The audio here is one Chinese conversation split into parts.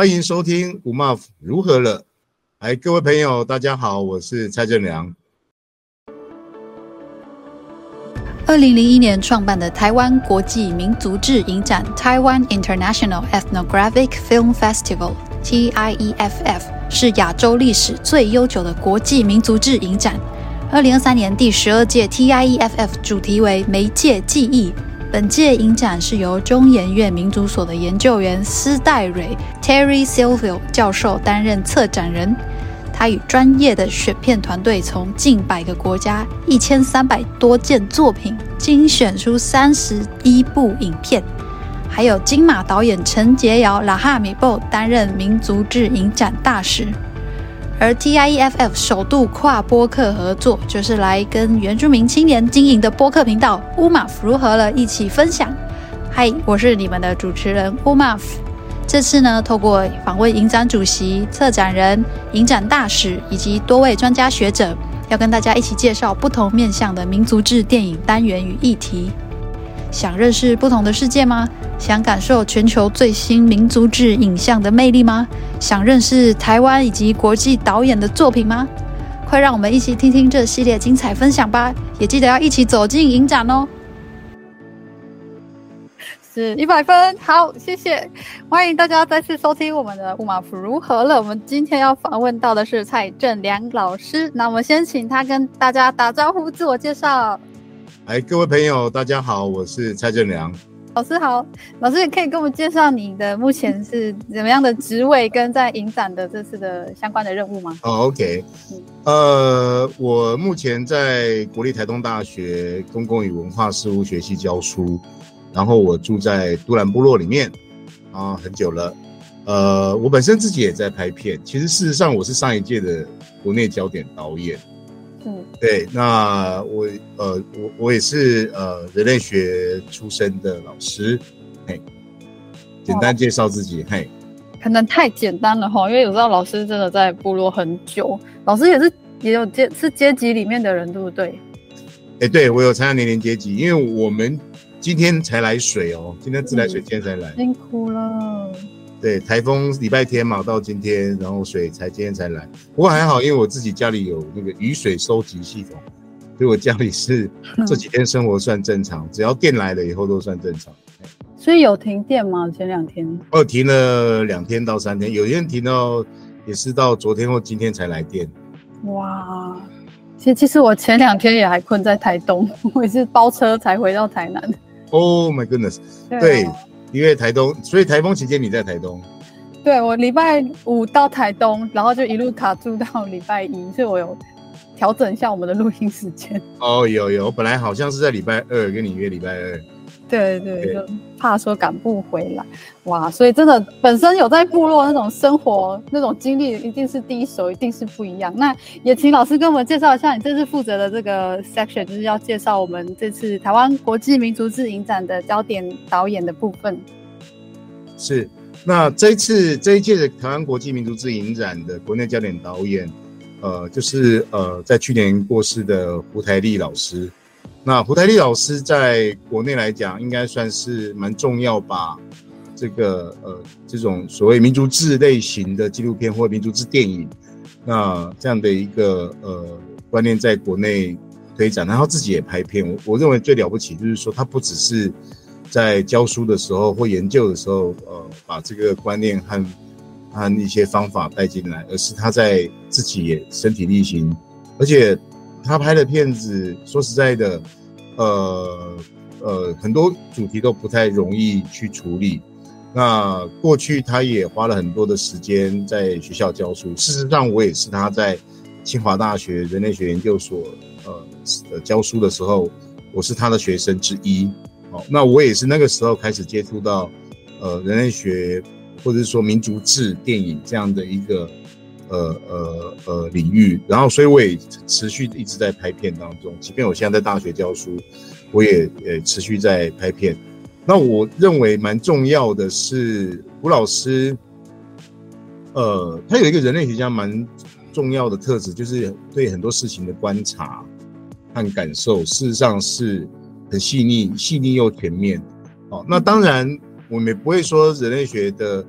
欢迎收听吴妈如何了？哎，各位朋友，大家好，我是蔡正良。二零零一年创办的台湾国际民族志影展 （Taiwan International Ethnographic Film Festival，TIEFF） 是亚洲历史最悠久的国际民族志影展。二零二三年第十二届 TIEFF 主题为“媒介记忆”。本届影展是由中研院民族所的研究员施代蕊 （Terry Silvio） 教授担任策展人。他与专业的选片团队，从近百个国家一千三百多件作品精选出三十一部影片，还有金马导演陈洁瑶 Lahamibo 担任民族志影展大使。而 TIEFF 首度跨播客合作，就是来跟原住民青年经营的播客频道 Umav 如何了一起分享。嗨，我是你们的主持人 Umav。这次呢，透过访问影展主席、策展人、影展大使以及多位专家学者，要跟大家一起介绍不同面向的民族志电影单元与议题。想认识不同的世界吗？想感受全球最新民族志影像的魅力吗？想认识台湾以及国际导演的作品吗？快让我们一起听听这系列精彩分享吧！也记得要一起走进影展哦。是一百分，好，谢谢，欢迎大家再次收听我们的 Umav 如何了。我们今天要访问到的是蔡正良老师，那我们先请他跟大家打招呼，自我介绍。哎，各位朋友，大家好，我是蔡正良老师。好，老师也可以跟我们介绍你的目前是怎么样的职位，跟在影展的这次的相关的任务吗？哦，OK，呃，我目前在国立台东大学公共与文化事务学系教书，然后我住在都兰部落里面啊，很久了。呃，我本身自己也在拍片，其实事实上我是上一届的国内焦点导演。嗯，对，那我呃，我我也是呃人类学出身的老师，嘿，简单介绍自己，嘿，可能太简单了哈，因为有时候老师真的在部落很久，老师也是也有阶是阶级里面的人，对不对？哎，对，我有参加年龄阶级，因为我们今天才来水哦，今天自来水今天才来，辛苦了。对，台风礼拜天嘛，到今天，然后水才今天才来。不过还好，因为我自己家里有那个雨水收集系统，所以我家里是这几天生活算正常，只要电来了以后都算正常。所以有停电吗？前两天？哦，停了两天到三天，有一天停到也是到昨天或今天才来电。哇，其实其实我前两天也还困在台东，我也是包车才回到台南。Oh my goodness！对啊。对因为台东，所以台风期间你在台东。对，我礼拜五到台东，然后就一路卡住到礼拜一，所以我有调整一下我们的录音时间。哦，有有，我本来好像是在礼拜二跟你约礼拜二。对对，对就怕说赶不回来，哇！所以真的本身有在部落那种生活那种经历，一定是第一手，一定是不一样。那也请老师跟我们介绍一下，你这次负责的这个 section 就是要介绍我们这次台湾国际民族志影展的焦点导演的部分。是，那这一次这一届的台湾国际民族志影展的国内焦点导演，呃，就是呃，在去年过世的胡台丽老师。那胡台丽老师在国内来讲，应该算是蛮重要，吧这个呃这种所谓民族志类型的纪录片或民族志电影，那这样的一个呃观念在国内推展，然后自己也拍片。我我认为最了不起就是说，他不只是在教书的时候或研究的时候，呃，把这个观念和和一些方法带进来，而是他在自己也身体力行，而且。他拍的片子，说实在的，呃呃，很多主题都不太容易去处理。那过去他也花了很多的时间在学校教书。事实上，我也是他在清华大学人类学研究所呃教书的时候，我是他的学生之一。好，那我也是那个时候开始接触到呃人类学或者是说民族志电影这样的一个。呃呃呃，领域，然后所以我也持续一直在拍片当中，即便我现在在大学教书，我也也持续在拍片。那我认为蛮重要的是，胡老师，呃，他有一个人类学家蛮重要的特质，就是对很多事情的观察和感受，事实上是很细腻、细腻又全面。哦，那当然我们也不会说人类学的，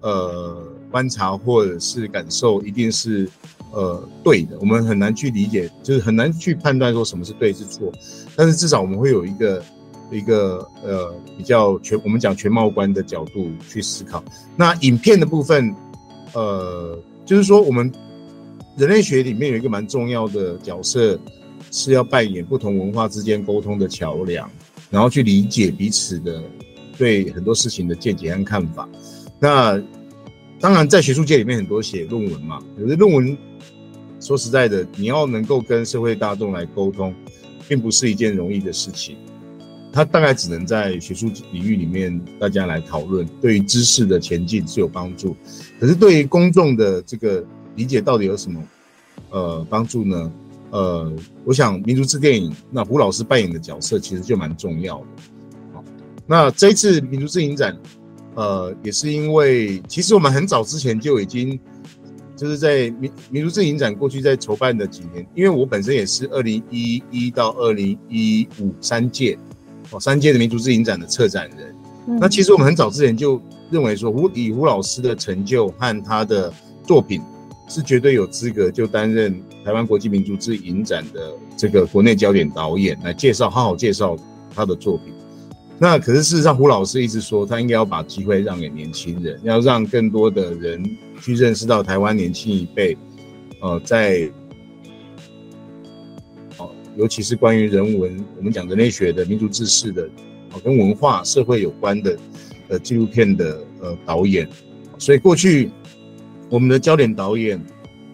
呃。观察或者是感受一定是呃对的，我们很难去理解，就是很难去判断说什么是对是错。但是至少我们会有一个一个呃比较全，我们讲全貌观的角度去思考。那影片的部分，呃，就是说我们人类学里面有一个蛮重要的角色，是要扮演不同文化之间沟通的桥梁，然后去理解彼此的对很多事情的见解和看法。那当然，在学术界里面，很多写论文嘛。有的论文，说实在的，你要能够跟社会大众来沟通，并不是一件容易的事情。它大概只能在学术领域里面大家来讨论，对于知识的前进是有帮助。可是对于公众的这个理解，到底有什么呃帮助呢？呃，我想民族志电影，那胡老师扮演的角色其实就蛮重要的。好，那这一次民族志影展。呃，也是因为，其实我们很早之前就已经，就是在民民族志影展过去在筹办的几年，因为我本身也是二零一一到二零一五三届，哦，三届的民族志影展的策展人。嗯。那其实我们很早之前就认为说，胡以胡老师的成就和他的作品，是绝对有资格就担任台湾国际民族志影展的这个国内焦点导演，来介绍，好好介绍他的作品。那可是事实上，胡老师一直说，他应该要把机会让给年轻人，要让更多的人去认识到台湾年轻一辈，呃，在，哦，尤其是关于人文，我们讲人类学的民族志士的，哦，跟文化社会有关的，呃，纪录片的呃导演，所以过去我们的焦点导演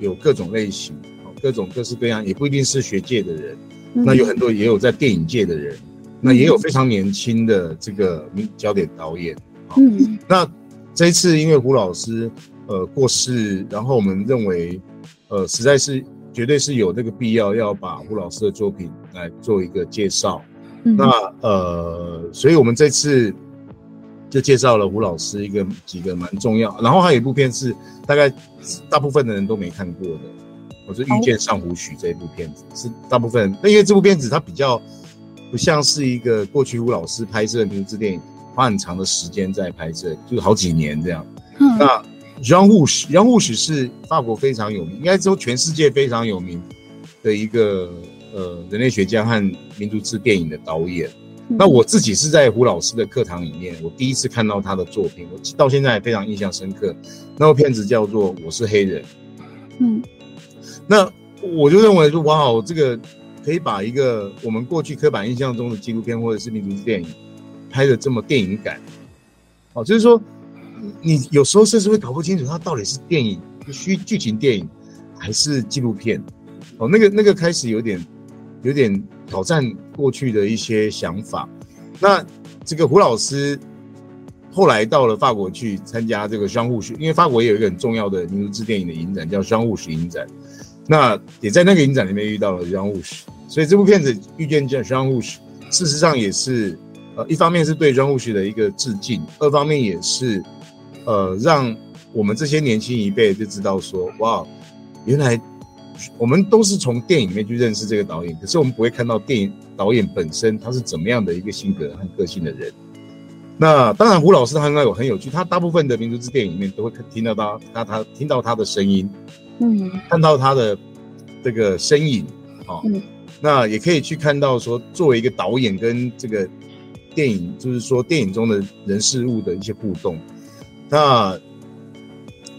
有各种类型，哦，各种各式各样，也不一定是学界的人，那有很多也有在电影界的人。那也有非常年轻的这个焦点导演，嗯，那这一次因为胡老师呃过世，然后我们认为呃实在是绝对是有这个必要要把胡老师的作品来做一个介绍，嗯，那呃，所以我们这次就介绍了胡老师一个几个蛮重要，然后还有一部片是大概大部分的人都没看过的，我是《遇见上古许》这一部片子，是大部分人，那因为这部片子它比较。不像是一个过去胡老师拍摄族志电影，花很长的时间在拍摄，就是好几年这样。嗯、那 Jean Rouch，Jean Rouch 是法国非常有名，应该说全世界非常有名的一个呃人类学家和民族志电影的导演。嗯、那我自己是在胡老师的课堂里面，我第一次看到他的作品，我到现在还非常印象深刻。那部片子叫做《我是黑人》。嗯，那我就认为说，哇，这个。可以把一个我们过去刻板印象中的纪录片或者是民族电影拍得这么电影感，哦，就是说你有时候甚至会搞不清楚它到底是电影、虚剧情电影还是纪录片，哦，那个那个开始有点有点挑战过去的一些想法。那这个胡老师后来到了法国去参加这个双户学，因为法国也有一个很重要的民族志电影的影展，叫双户学影展。那也在那个影展里面遇到了双户学。所以这部片子遇见这 Jean Rouch，事实上也是，呃，一方面是对张护士的一个致敬，二方面也是，呃，让我们这些年轻一辈就知道说，哇，原来我们都是从电影里面去认识这个导演，可是我们不会看到电影导演本身他是怎么样的一个性格和个性的人。那当然，胡老师他应该有很有趣，他大部分的民族志电影里面都会听到他，他他听到他的声音，嗯，看到他的这个身影，啊，嗯。那也可以去看到说，作为一个导演跟这个电影，就是说电影中的人事物的一些互动。那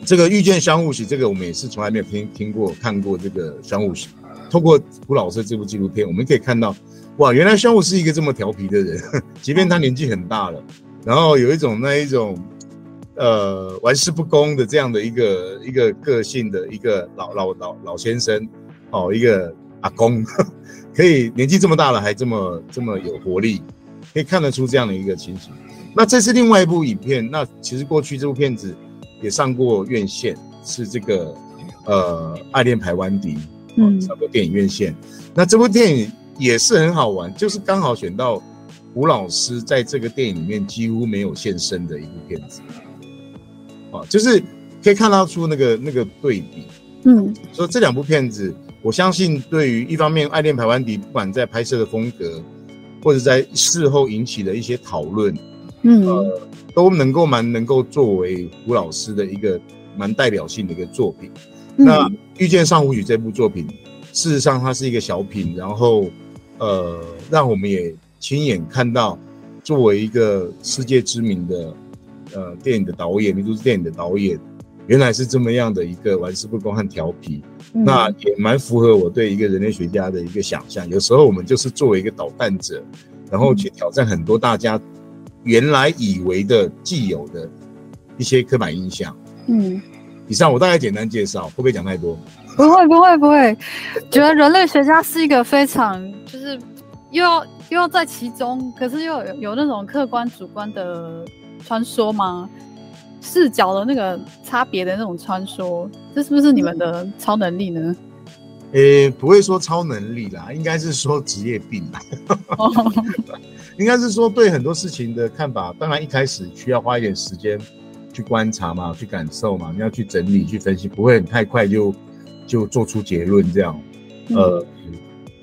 这个遇见相互喜，这个我们也是从来没有听听过看过这个相互喜。透过胡老师这部纪录片，我们可以看到，哇，原来相互是一个这么调皮的人，即便他年纪很大了，然后有一种那一种呃玩世不恭的这样的一个一个个性的一个老老老老先生哦，一个阿公。可以年纪这么大了还这么这么有活力，可以看得出这样的一个情形。那这是另外一部影片。那其实过去这部片子也上过院线，是这个呃《爱恋排湾迪》嗯，上过电影院线。那这部电影也是很好玩，就是刚好选到吴老师在这个电影里面几乎没有现身的一部片子。啊，就是可以看到出那个那个对比。嗯，所以这两部片子。我相信，对于一方面，《爱恋排湾底》不管在拍摄的风格，或者在事后引起的一些讨论，嗯，呃，都能够蛮能够作为胡老师的一个蛮代表性的一个作品。嗯、那《遇见上湖曲》这部作品，事实上它是一个小品，然后呃，让我们也亲眼看到，作为一个世界知名的呃电影的导演，民族志电影的导演，原来是这么样的一个玩世不恭和调皮。嗯、那也蛮符合我对一个人类学家的一个想象。有时候我们就是作为一个捣蛋者，然后去挑战很多大家原来以为的既有的一些刻板印象。嗯。以上我大概简单介绍，会不会讲太多？不会，不会，不会。觉得人类学家是一个非常，就是又要又要在其中，可是又有有那种客观主观的穿梭吗？视角的那个差别的那种穿梭，这是不是你们的超能力呢？诶、欸，不会说超能力啦，应该是说职业病啦。应该是说对很多事情的看法，当然一开始需要花一点时间。去观察嘛，去感受嘛，你要去整理、去分析，不会很太快就就做出结论这样。呃、嗯、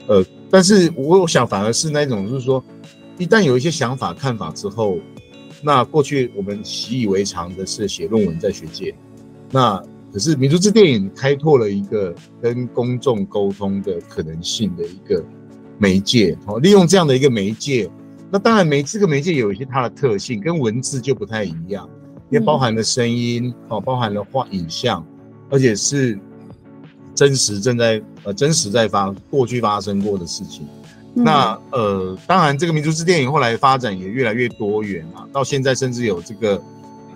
呃，但是我想反而是那种，就是说，一旦有一些想法、看法之后，那过去我们习以为常的是写论文在学界，那可是民族志电影开拓了一个跟公众沟通的可能性的一个媒介。哦，利用这样的一个媒介，那当然媒这个媒介有一些它的特性，跟文字就不太一样。也包含了声音，哦，包含了画影像，而且是真实正在呃真实在发过去发生过的事情。嗯、那呃，当然这个民族志电影后来发展也越来越多元啊，到现在甚至有这个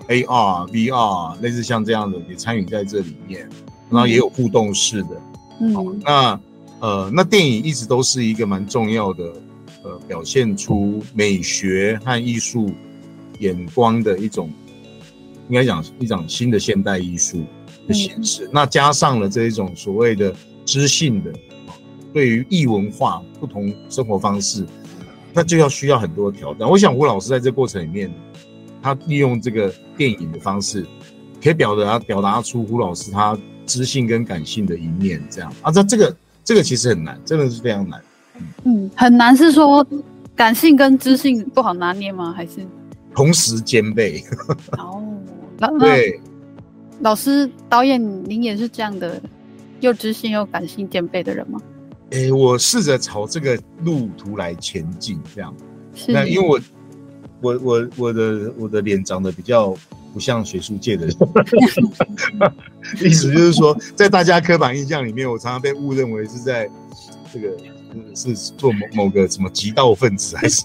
AR、VR 类似像这样的也参与在这里面，然后也有互动式的。嗯，好、那呃，那电影一直都是一个蛮重要的呃表现出美学和艺术眼光的一种。应该讲一种新的现代艺术的形式，嗯、那加上了这一种所谓的知性的，对于异文化不同生活方式，那就要需要很多挑战。我想胡老师在这过程里面，他利用这个电影的方式，可以表达表达出胡老师他知性跟感性的一面，这样啊，这这个这个其实很难，真的是非常难。嗯，嗯很难是说感性跟知性不好拿捏吗？还是同时兼备？哦。对，老师导演，您也是这样的，又知性又感性兼备的人吗？哎、欸，我试着朝这个路途来前进，这样。那因为我，我，我，我的我的脸长得比较不像学术界的人，意思就是说，在大家刻板印象里面，我常常被误认为是在这个是做某某个什么极道分子，还是？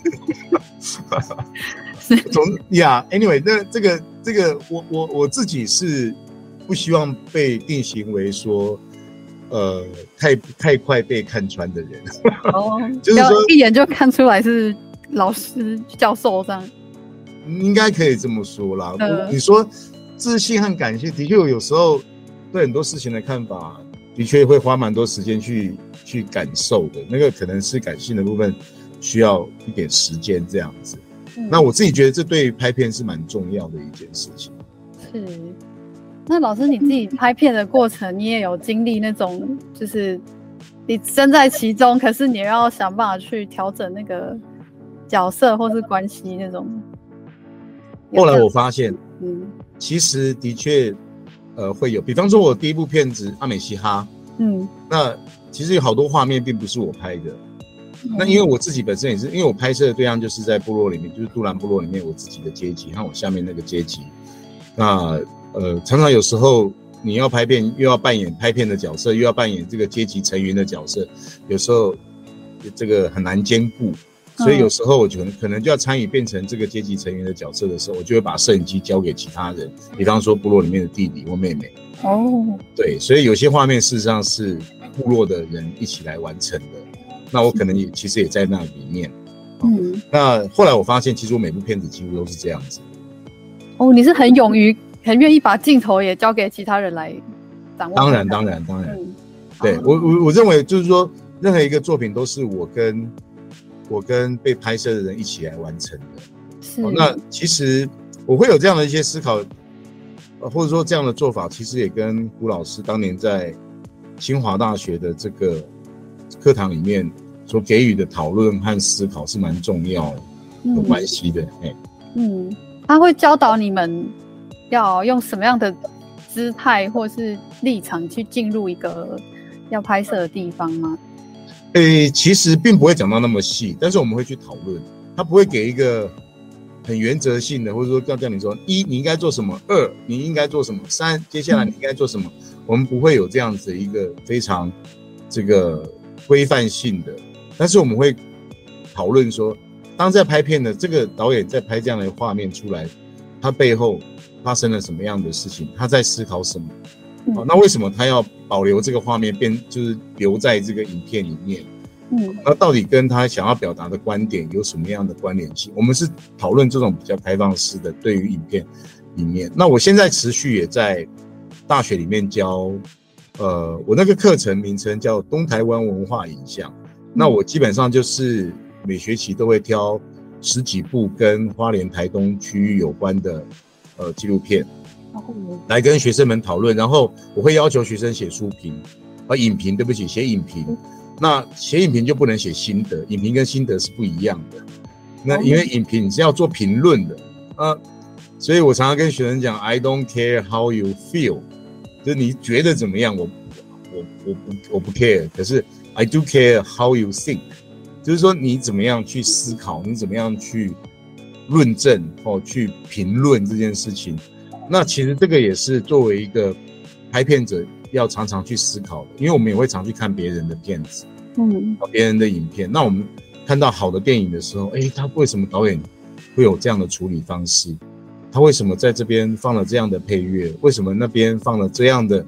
总呀、yeah，anyway，那这个这个，我我我自己是不希望被定型为说，呃，太太快被看穿的人。哦，就是说一眼就看出来是老师教授这样。应该可以这么说啦。呃、你说自信和感谢，的确有时候对很多事情的看法，的确会花蛮多时间去去感受的。那个可能是感性的部分，需要一点时间这样子。那我自己觉得这对拍片是蛮重要的一件事情。是，那老师你自己拍片的过程，你也有经历那种，就是你身在其中，可是你要想办法去调整那个角色或是关系那种。后来我发现，嗯，其实的确，呃，会有，比方说我第一部片子《阿美嘻哈》，嗯，那其实有好多画面并不是我拍的。那因为我自己本身也是，因为我拍摄的对象就是在部落里面，就是杜兰部落里面我自己的阶级和我下面那个阶级。那呃，常常有时候你要拍片，又要扮演拍片的角色，又要扮演这个阶级成员的角色，有时候这个很难兼顾。所以有时候我可能可能就要参与变成这个阶级成员的角色的时候，我就会把摄影机交给其他人，比方说部落里面的弟弟或妹妹。哦，对，所以有些画面事实上是部落的人一起来完成的。那我可能也其实也在那里面，嗯，那后来我发现，其实我每部片子几乎都是这样子。哦，你是很勇于、很愿意把镜头也交给其他人来掌握。当然，当然，当然，嗯、对我我我认为就是说，任何一个作品都是我跟我跟被拍摄的人一起来完成的。是、哦。那其实我会有这样的一些思考，或者说这样的做法，其实也跟胡老师当年在清华大学的这个。课堂里面所给予的讨论和思考是蛮重要的，有关系的。哎，嗯，他会教导你们要用什么样的姿态或是立场去进入一个要拍摄的地方吗？诶、其实并不会讲到那么细，但是我们会去讨论，他不会给一个很原则性的，或者说要叫你说一你应该做什么，二你应该做什么，三接下来你应该做什么，我们不会有这样子一个非常这个规范性的，但是我们会讨论说，当在拍片的这个导演在拍这样的画面出来，他背后发生了什么样的事情，他在思考什么。哦，那为什么他要保留这个画面，变就是留在这个影片里面？嗯，那到底跟他想要表达的观点有什么样的关联性？我们是讨论这种比较开放式的对于影片里面。那我现在持续也在大学里面教，呃，我那个课程名称叫东台湾文化影像。那我基本上就是每学期都会挑十几部跟花莲台东区域有关的呃纪录片。来跟学生们讨论，然后我会要求学生写书评，啊，影评，对不起，写影评。那写影评就不能写心得，影评跟心得是不一样的。那因为影评你是要做评论的，啊，所以我常常跟学生讲，I don't care how you feel，就是你觉得怎么样，我我我不我不 care，可是 I do care how you think，就是说你怎么样去思考，你怎么样去论证哦去评论这件事情。那其实这个也是作为一个拍片者要常常去思考的，因为我们也会常去看别人的片子，嗯，别人的影片。那我们看到好的电影的时候，诶，他为什么导演会有这样的处理方式？他为什么在这边放了这样的配乐？为什么那边放了这样的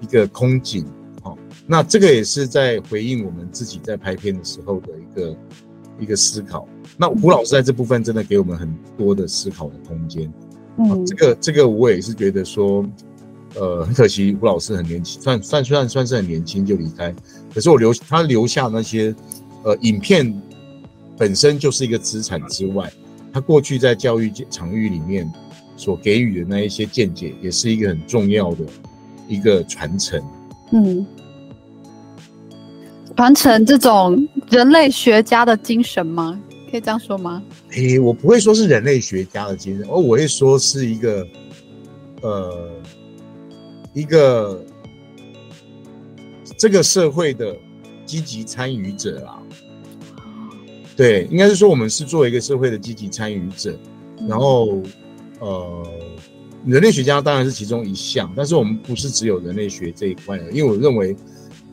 一个空景？哦，那这个也是在回应我们自己在拍片的时候的一个一个思考。那胡老师在这部分真的给我们很多的思考的空间。嗯，这个这个我也是觉得说，呃，很可惜胡老师很年轻，算算算算是很年轻就离开。可是我留他留下那些，呃，影片本身就是一个资产之外，他过去在教育场域里面所给予的那一些见解，也是一个很重要的一个传承。嗯，传承这种人类学家的精神吗？可以这样说吗？诶，我不会说是人类学家的精神，而我会说是一个，呃，一个这个社会的积极参与者啦。对，应该是说我们是作为一个社会的积极参与者，然后，呃，人类学家当然是其中一项，但是我们不是只有人类学这一块的，因为我认为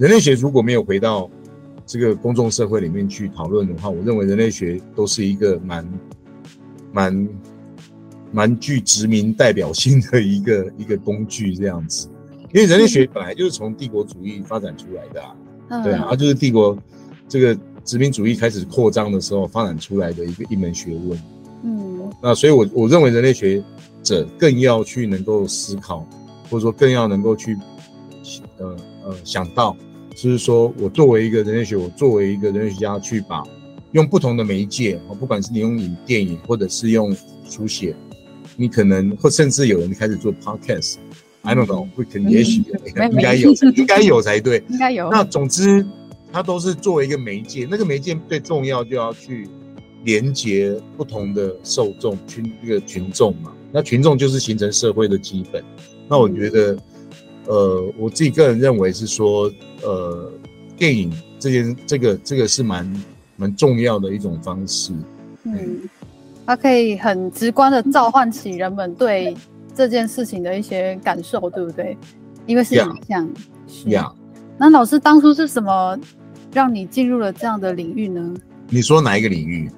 人类学如果没有回到这个公众社会里面去讨论的话，我认为人类学都是一个蛮、蛮、蛮具殖民代表性的一个一个工具这样子。因为人类学本来就是从帝国主义发展出来的啊，嗯、对啊，啊，就是帝国这个殖民主义开始扩张的时候发展出来的一个一门学问。嗯，那所以我，我我认为人类学者更要去能够思考，或者说更要能够去，呃呃，想到。就是说，我作为一个人类学，我作为一个人类学家，去把用不同的媒介，不管是你用影电影，或者是用书写，你可能或甚至有人开始做 podcast，I don't know，会可能也许 应该有，应该有才对，应该有。那总之，它都是作为一个媒介，那个媒介最重要就要去连接不同的受众群，这个群众嘛。那群众就是形成社会的基本。那我觉得。呃，我自己个人认为是说，呃，电影这件这个这个是蛮蛮重要的一种方式。嗯，它可以很直观的召唤起人们对这件事情的一些感受，对不对？因为是影像。呀。Yeah. 那老师当初是什么让你进入了这样的领域呢？你说哪一个领域？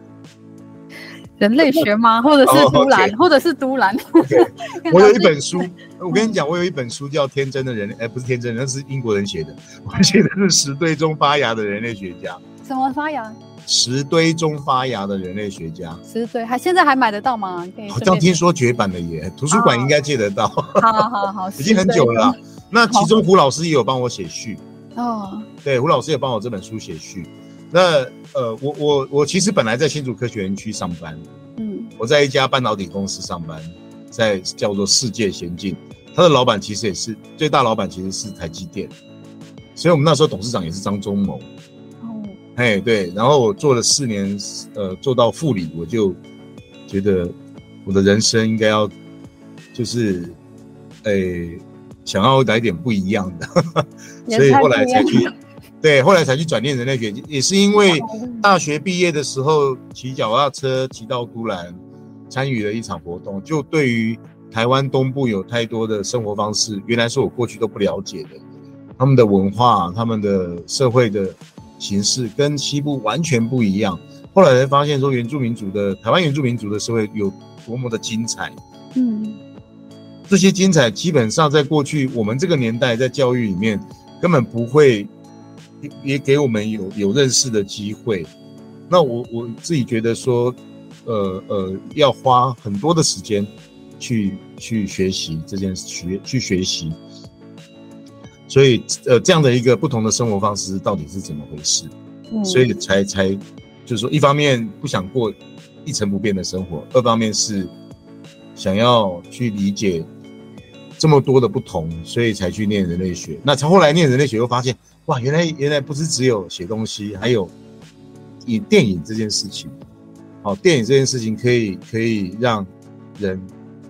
人类学吗？或者是都兰，oh, okay. 或者是都兰？Okay. 我有一本书，我跟你讲，我有一本书叫《天真的人类》，哎，不是天真，那是英国人写的。我写的是石堆中发芽的人类学家。什么发芽？石堆中发芽的人类学家。石堆还现在还买得到吗？好像听说绝版了耶，图书馆应该借得到。好好好，已经很久了啦。那其中胡老师也有帮我写序。哦。对，胡老师也帮我这本书写序。那呃，我我我其实本来在新竹科学园区上班，嗯，我在一家半导体公司上班，在叫做世界先进，他的老板其实也是最大老板，其实是台积电，所以我们那时候董事长也是张忠谋，哦，哎对，然后我做了四年，呃，做到副理，我就觉得我的人生应该要就是，哎，想要来点不一样的，所以后来才去，对，后来才去转念人类学，也是因为大学毕业的时候骑脚踏车骑到都兰，参与了一场活动，就对于台湾东部有太多的生活方式，原来是我过去都不了解的，他们的文化、他们的社会的形式跟西部完全不一样。后来才发现说，原住民族的台湾原住民族的社会有多么的精彩。嗯。这些精彩基本上在过去我们这个年代在教育里面根本不会也给我们有有认识的机会。那我我自己觉得说，呃呃，要花很多的时间去去学习这件事，学去学习。所以呃，这样的一个不同的生活方式到底是怎么回事？嗯，所以才才就是说，一方面不想过一成不变的生活，二方面是想要去理解。这么多的不同，所以才去念人类学。那从后来念人类学，又发现哇，原来原来不是只有写东西，还有以电影这件事情。好，电影这件事情可以可以让人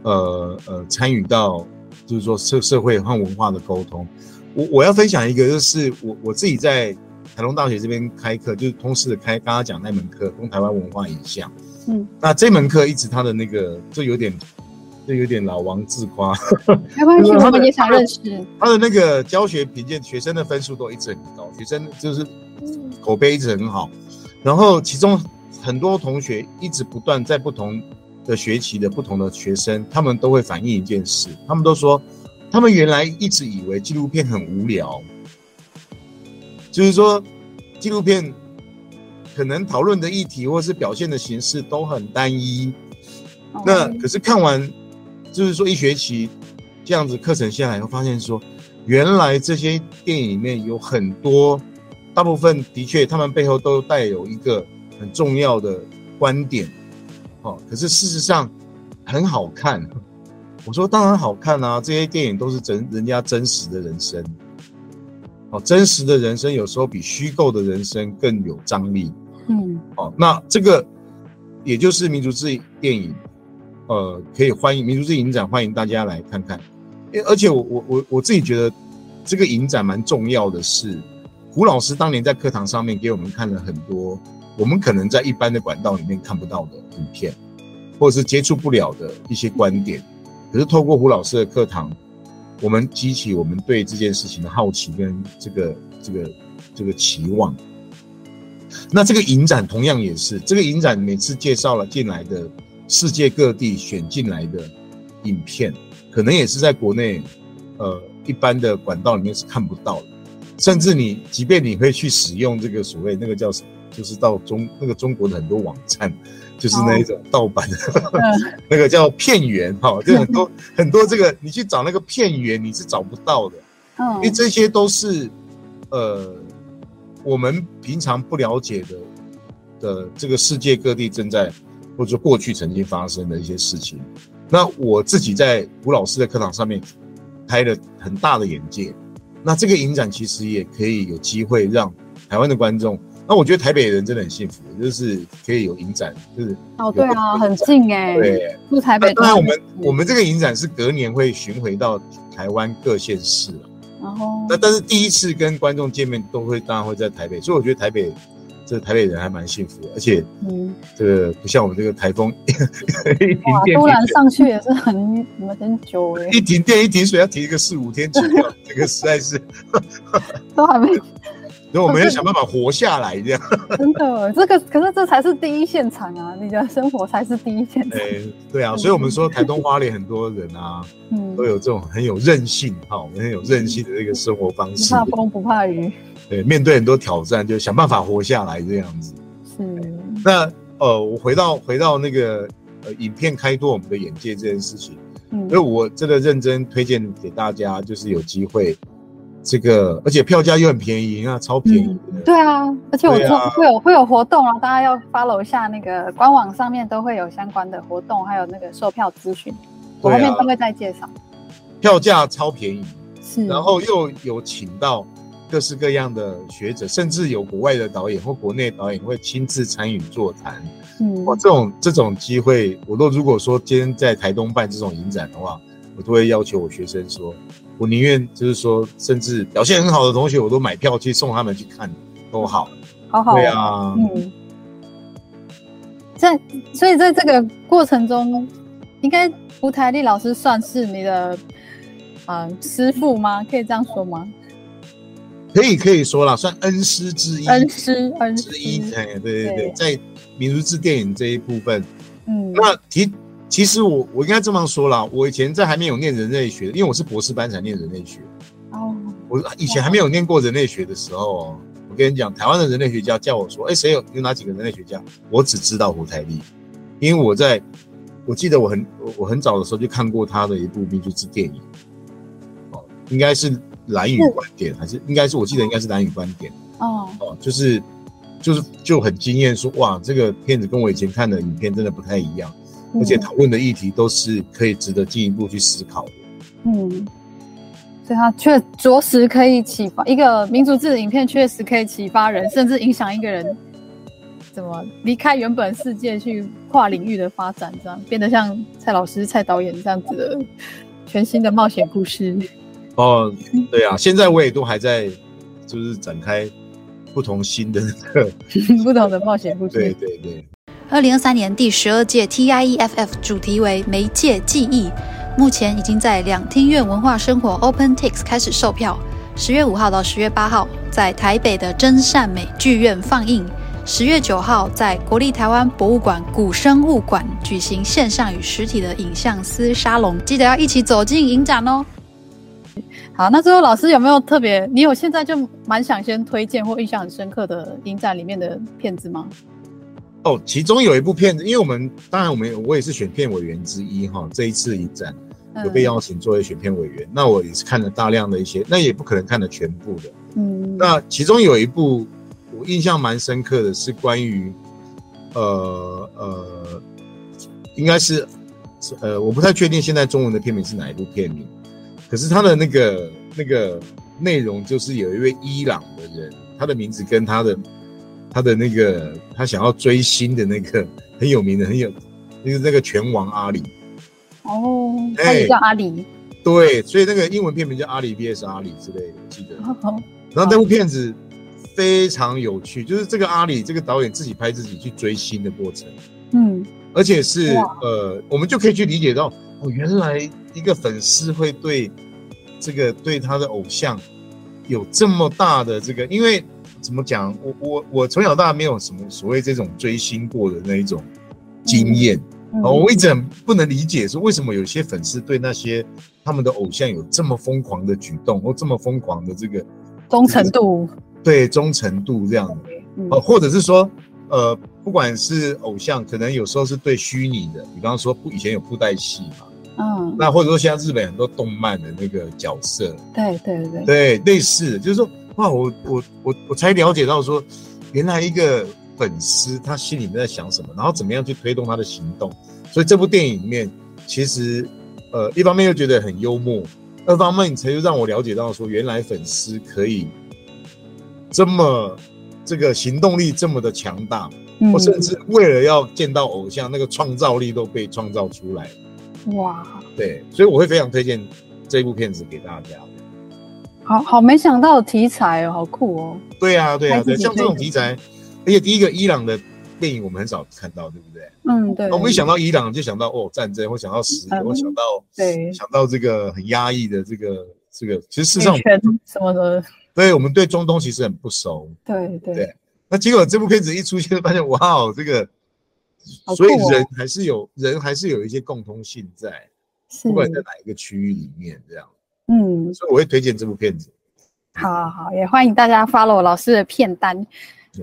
呃呃参与到，就是说社社会和文化的沟通。我我要分享一个，就是我我自己在台东大学这边开课，就是通识的开，刚刚讲那门课《东台湾文化影像》。嗯，那这门课一直它的那个就有点。就有点老王自夸，没关系，我们也想认识。他的那个教学评鉴，学生的分数都一直很高，学生就是口碑一直很好。然后其中很多同学一直不断在不同的学期的不同的学生，他们都会反映一件事，他们都说，他们原来一直以为纪录片很无聊，就是说纪录片可能讨论的议题或是表现的形式都很单一。那可是看完。就是说，一学期这样子课程下来，会发现说，原来这些电影里面有很多，大部分的确，他们背后都带有一个很重要的观点，哦，可是事实上很好看。我说当然好看啊，这些电影都是真人家真实的人生，哦，真实的人生有时候比虚构的人生更有张力。嗯，哦，那这个也就是民族志电影。呃，可以欢迎民族志影展，欢迎大家来看看。而且我我我我自己觉得，这个影展蛮重要的是，胡老师当年在课堂上面给我们看了很多我们可能在一般的管道里面看不到的影片，或者是接触不了的一些观点。可是透过胡老师的课堂，我们激起我们对这件事情的好奇跟这个这个这个期望。那这个影展同样也是，这个影展每次介绍了进来的。世界各地选进来的影片，可能也是在国内，呃，一般的管道里面是看不到的。甚至你，即便你会去使用这个所谓那个叫什么，就是到中那个中国的很多网站，就是那一种盗版的，哦、那个叫片源哈，就很多很多这个，你去找那个片源，你是找不到的。因为这些都是呃，我们平常不了解的的这个世界各地正在。或者说过去曾经发生的一些事情，那我自己在吴老师的课堂上面开了很大的眼界。那这个影展其实也可以有机会让台湾的观众，那我觉得台北人真的很幸福，就是可以有影展，就是哦，对啊，很近哎，对，住台北。当然，我们我们这个影展是隔年会巡回到台湾各县市，然后那但是第一次跟观众见面都会当然会在台北，所以我觉得台北。这台北人还蛮幸福的，而且，嗯，这个不像我们这个台风，一停电，突然上去也是很很久哎，一停电一停水要停一个四五天起跳，这个实在是都还没，所以我们要想办法活下来，这样。真的，这个可是这才是第一现场啊！你的生活才是第一现场。哎，对啊，所以我们说台东花莲很多人啊，嗯，都有这种很有韧性哈，我们很有韧性的这个生活方式，不怕风不怕雨。对，面对很多挑战，就想办法活下来这样子。是。那呃，我回到回到那个呃，影片开拓我们的眼界这件事情，嗯，所以我真的认真推荐给大家，就是有机会，这个而且票价又很便宜，那超便宜，嗯。对啊，而且我做会有会有活动啊，大家要 follow 一下那个官网上面都会有相关的活动，还有那个售票资讯，我后面都会再介绍。票价超便宜，是，然后又有请到。各式各样的学者，甚至有国外的导演或国内导演会亲自参与座谈。嗯，哇，这种这种机会，我都如果说今天在台东办这种影展的话，我都会要求我学生说，我宁愿就是说，甚至表现很好的同学，我都买票去送他们去看，都好，好好。对啊，嗯，在所以在这个过程中，应该胡台丽老师算是你的啊、呃、师傅吗？可以这样说吗？可以可以说啦，算恩师之一，恩师恩师之一。哎，对对对，对在民族志电影这一部分，嗯，那其。其实我我应该这么说啦，我以前在还没有念人类学，因为我是博士班才念人类学。哦，我以前还没有念过人类学的时候，我跟你讲，台湾的人类学家叫我说，哎，谁有有哪几个人类学家？我只知道胡台丽，因为我在，我记得我很我很早的时候就看过他的一部民族志电影，哦，应该是兰屿观点，还是应该是我记得应该是蓝宇观点。哦哦，就是就是就很惊艳，说哇，这个片子跟我以前看的影片真的不太一样。而且讨论的议题都是可以值得进一步去思考的。嗯，所以它确着实可以启发一个民族志的影片，确实可以启发人，甚至影响一个人怎么离开原本世界去跨领域的发展，这样变得像蔡老师、蔡导演这样子的全新的冒险故事。哦，对啊，现在我也都还在，就是展开不同新的那个不同的冒险故事。对对对。二零二三年第十二届 TIEFF 主题为媒介记忆，目前已经在两厅院文化生活 OpenTix 开始售票，十月五号到十月八号在台北的真善美剧院放映，十月九号在国立台湾博物馆古生物馆举行线上与实体的影像思沙龙，记得要一起走进影展哦。好，那最后老师有没有特别？你有现在就蛮想先推荐或印象很深刻的影展里面的片子吗？哦，其中有一部片子，因为我们当然我们我也是选片委员之一哈，这一次影展有被邀请作为选片委员，嗯、那我也是看了大量的一些，那也不可能看的全部的，嗯，那其中有一部我印象蛮深刻的是关于，呃呃，应该是呃我不太确定现在中文的片名是哪一部片名，可是他的那个那个内容就是有一位伊朗的人，他的名字跟他的。他的那个，他想要追星的那个很有名的，很有，就是那个拳王阿里。哦，他也叫阿里。欸、对，所以那个英文片名叫《阿里 VS 阿里》之类的，我记得。哦、然后那部片子非常有趣，就是这个阿里这个导演自己拍自己去追星的过程。嗯，而且是呃，我们就可以去理解到，哦，原来一个粉丝会对这个对他的偶像有这么大的这个，因为。怎么讲？我我我从小到大没有什么所谓这种追星过的那一种经验，我一直很不能理解说为什么有些粉丝对那些他们的偶像有这么疯狂的举动，或这么疯狂的这个忠诚度，对忠诚度这样的，嗯、或者是说，呃，不管是偶像，可能有时候是对虚拟的，比方说不以前有布袋戏嘛，嗯，那或者说像日本很多动漫的那个角色，对对对对，类似的，就是说。哇，我我我我才了解到说，原来一个粉丝他心里面在想什么，然后怎么样去推动他的行动。所以这部电影里面，其实呃，一方面又觉得很幽默，二方面才又让我了解到说，原来粉丝可以这么这个行动力这么的强大，我、甚至为了要见到偶像，那个创造力都被创造出来。哇，对，所以我会非常推荐这部片子给大家。好好，没想到题材哦，好酷哦！对啊，对啊，对，像这种题材，而且第一个伊朗的电影我们很少看到，对不对？嗯，对。我们一想到伊朗，就想到哦战争，或想到石油，或想到对，想到这个很压抑的这个这个。其实事实上，什么的，对，我们对中东其实很不熟。对对。那结果这部片子一出现，发现哇哦，这个，所以人还是有人还是有一些共通性在，不管在哪一个区域里面，这样。嗯，所以我会推荐这部片子。好，好，好，也欢迎大家 follow 老师的片单。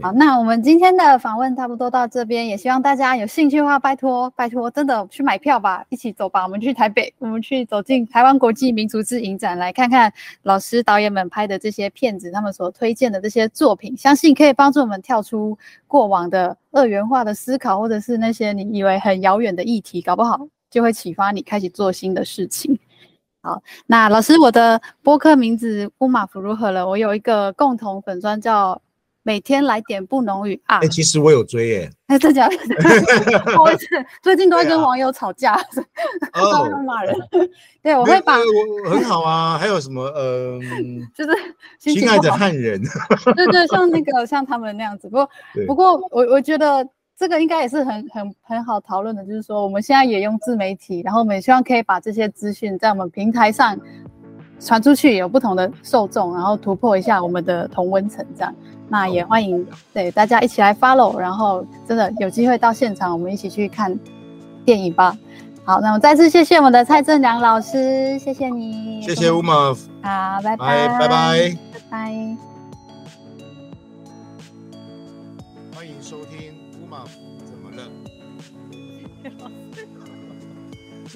好，那我们今天的访问差不多到这边，也希望大家有兴趣的话，拜托，拜托，真的去买票吧，一起走吧，我们去台北，我们去走进台湾国际民族志影展，来看看老师导演们拍的这些片子，他们所推荐的这些作品，相信可以帮助我们跳出过往的二元化的思考，或者是那些你以为很遥远的议题，搞不好就会启发你开始做新的事情。好，那老师，我的播客名字乌马福如何了？我有一个共同粉专叫每天来点不浓语啊！哎、欸，其实我有追耶。哎、欸，真假的？我最近都会跟网友吵架，都会骂人。对，我会把我很好啊。还有什么？嗯、呃，就是亲爱的汉人。对，对对，像那个 像他们那样子。不过不过，我我觉得这个应该也是很很很好讨论的。就是说，我们现在也用自媒体，然后我们也希望可以把这些资讯在我们平台上传出去，有不同的受众，然后突破一下我们的同温层，这样。那也欢迎对大家一起来 follow，然后真的有机会到现场，我们一起去看电影吧。好，那我再次谢谢我们的蔡正良老师，谢谢你，谢谢 Uma，好，拜拜，拜拜，拜拜。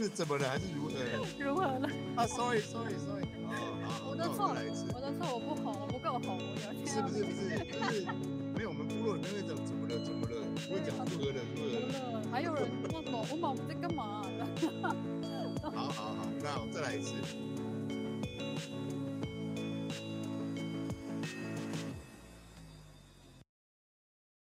是怎么了还是如何？如何了？啊，sorry，sorry，sorry。我的错，我的错，我不红，我不够红，我有是不是不是不是，没有我们部落里面那种怎么了怎么了，不会讲如何了如何了。还有人问我，我们在干嘛？好好好，那我们再来一次。